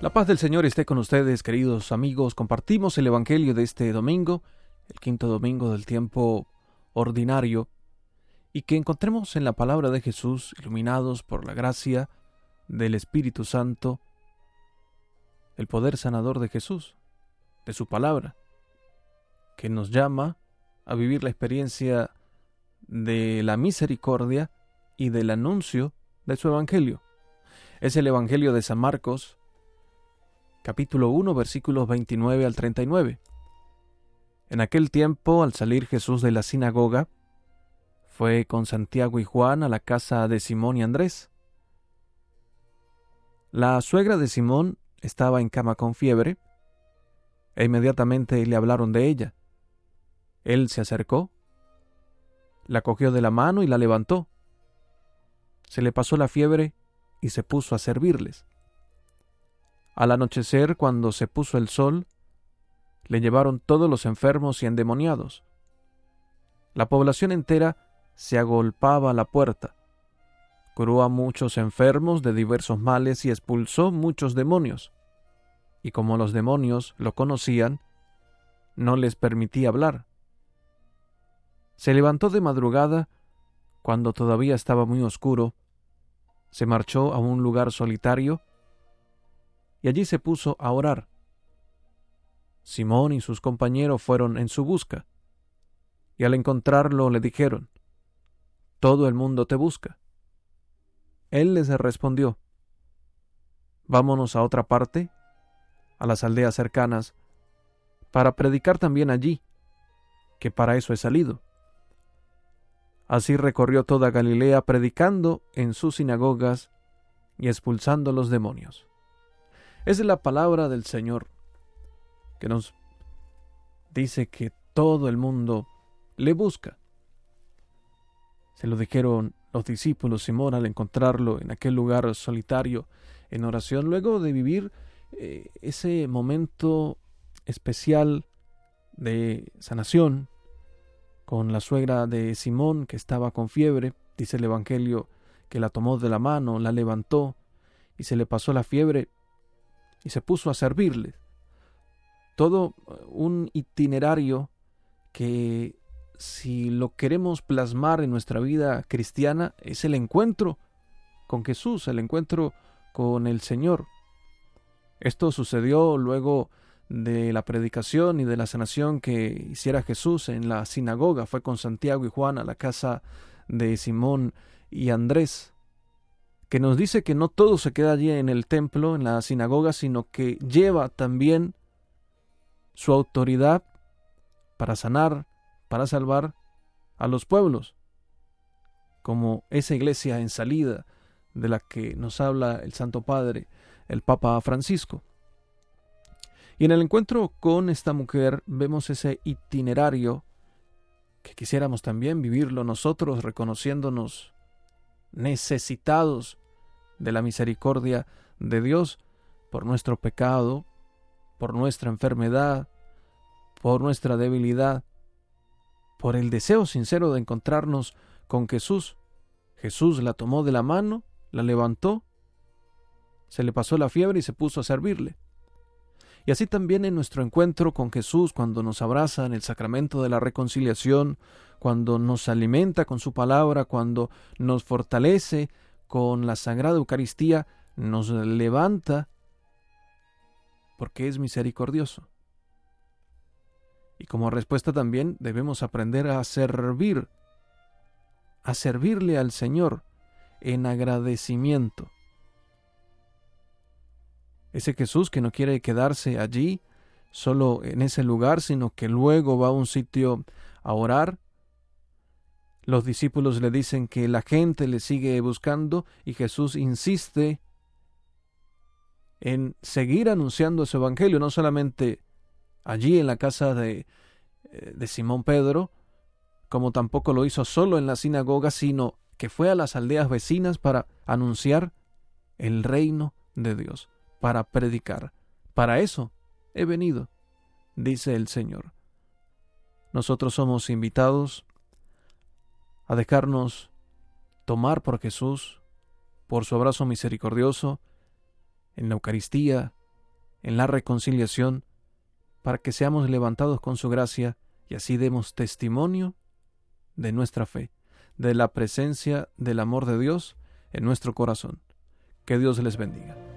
La paz del Señor esté con ustedes, queridos amigos. Compartimos el Evangelio de este domingo, el quinto domingo del tiempo ordinario, y que encontremos en la palabra de Jesús, iluminados por la gracia del Espíritu Santo, el poder sanador de Jesús, de su palabra, que nos llama a vivir la experiencia de la misericordia y del anuncio de su Evangelio. Es el Evangelio de San Marcos, capítulo 1, versículos 29 al 39. En aquel tiempo, al salir Jesús de la sinagoga, fue con Santiago y Juan a la casa de Simón y Andrés. La suegra de Simón estaba en cama con fiebre, e inmediatamente le hablaron de ella. Él se acercó, la cogió de la mano y la levantó. Se le pasó la fiebre y se puso a servirles. Al anochecer, cuando se puso el sol, le llevaron todos los enfermos y endemoniados. La población entera se agolpaba a la puerta. Curó a muchos enfermos de diversos males y expulsó muchos demonios. Y como los demonios lo conocían, no les permitía hablar. Se levantó de madrugada, cuando todavía estaba muy oscuro, se marchó a un lugar solitario y allí se puso a orar. Simón y sus compañeros fueron en su busca, y al encontrarlo le dijeron, Todo el mundo te busca. Él les respondió, Vámonos a otra parte, a las aldeas cercanas, para predicar también allí, que para eso he salido. Así recorrió toda Galilea predicando en sus sinagogas y expulsando los demonios. Es la palabra del Señor que nos dice que todo el mundo le busca. Se lo dijeron los discípulos Simón al encontrarlo en aquel lugar solitario en oración, luego de vivir eh, ese momento especial de sanación con la suegra de Simón que estaba con fiebre, dice el Evangelio que la tomó de la mano, la levantó y se le pasó la fiebre y se puso a servirles. Todo uh, un itinerario que si lo queremos plasmar en nuestra vida cristiana es el encuentro con Jesús, el encuentro con el Señor. Esto sucedió luego de la predicación y de la sanación que hiciera Jesús en la sinagoga. Fue con Santiago y Juan a la casa de Simón y Andrés que nos dice que no todo se queda allí en el templo, en la sinagoga, sino que lleva también su autoridad para sanar, para salvar a los pueblos, como esa iglesia en salida de la que nos habla el Santo Padre, el Papa Francisco. Y en el encuentro con esta mujer vemos ese itinerario que quisiéramos también vivirlo nosotros, reconociéndonos necesitados de la misericordia de Dios por nuestro pecado, por nuestra enfermedad, por nuestra debilidad, por el deseo sincero de encontrarnos con Jesús. Jesús la tomó de la mano, la levantó, se le pasó la fiebre y se puso a servirle. Y así también en nuestro encuentro con Jesús, cuando nos abraza en el sacramento de la reconciliación, cuando nos alimenta con su palabra, cuando nos fortalece con la Sagrada Eucaristía, nos levanta porque es misericordioso. Y como respuesta también debemos aprender a servir, a servirle al Señor en agradecimiento. Ese Jesús que no quiere quedarse allí, solo en ese lugar, sino que luego va a un sitio a orar. Los discípulos le dicen que la gente le sigue buscando y Jesús insiste en seguir anunciando su evangelio, no solamente allí en la casa de, eh, de Simón Pedro, como tampoco lo hizo solo en la sinagoga, sino que fue a las aldeas vecinas para anunciar el reino de Dios para predicar. Para eso he venido, dice el Señor. Nosotros somos invitados a dejarnos tomar por Jesús, por su abrazo misericordioso, en la Eucaristía, en la reconciliación, para que seamos levantados con su gracia y así demos testimonio de nuestra fe, de la presencia del amor de Dios en nuestro corazón. Que Dios les bendiga.